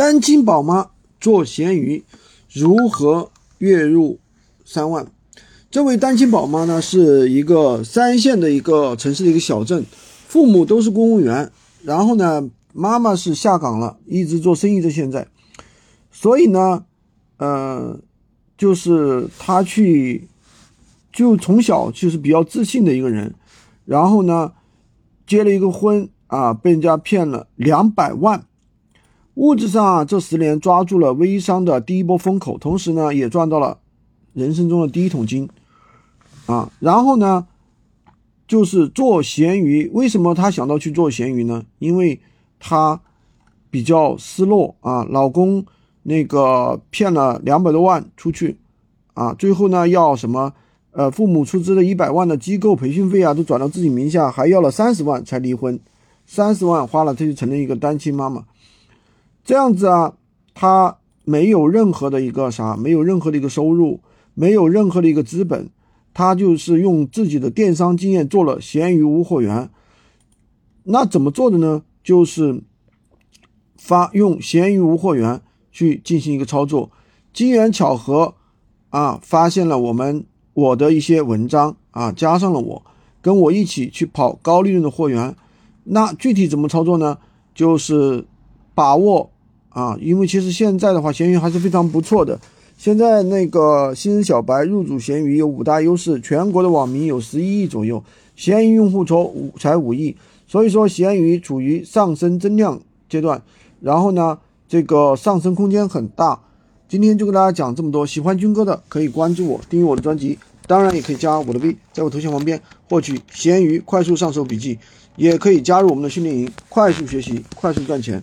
单亲宝妈做闲鱼如何月入三万？这位单亲宝妈呢，是一个三线的一个城市的一个小镇，父母都是公务员，然后呢，妈妈是下岗了，一直做生意到现在，所以呢，呃，就是她去，就从小就是比较自信的一个人，然后呢，结了一个婚啊，被人家骗了两百万。物质上啊，这十年抓住了微商的第一波风口，同时呢，也赚到了人生中的第一桶金，啊，然后呢，就是做闲鱼。为什么他想到去做闲鱼呢？因为他比较失落啊，老公那个骗了两百多万出去，啊，最后呢要什么呃，父母出资的一百万的机构培训费啊，都转到自己名下，还要了三十万才离婚，三十万花了，他就成了一个单亲妈妈。这样子啊，他没有任何的一个啥，没有任何的一个收入，没有任何的一个资本，他就是用自己的电商经验做了闲鱼无货源。那怎么做的呢？就是发用闲鱼无货源去进行一个操作。机缘巧合啊，发现了我们我的一些文章啊，加上了我，跟我一起去跑高利润的货源。那具体怎么操作呢？就是。把握啊，因为其实现在的话，闲鱼还是非常不错的。现在那个新人小白入主闲鱼有五大优势，全国的网民有十一亿左右，闲鱼用户筹五才五亿，所以说闲鱼处于上升增量阶段。然后呢，这个上升空间很大。今天就跟大家讲这么多，喜欢军哥的可以关注我，订阅我的专辑，当然也可以加我的 V，在我头像旁边获取闲鱼快速上手笔记，也可以加入我们的训练营，快速学习，快速赚钱。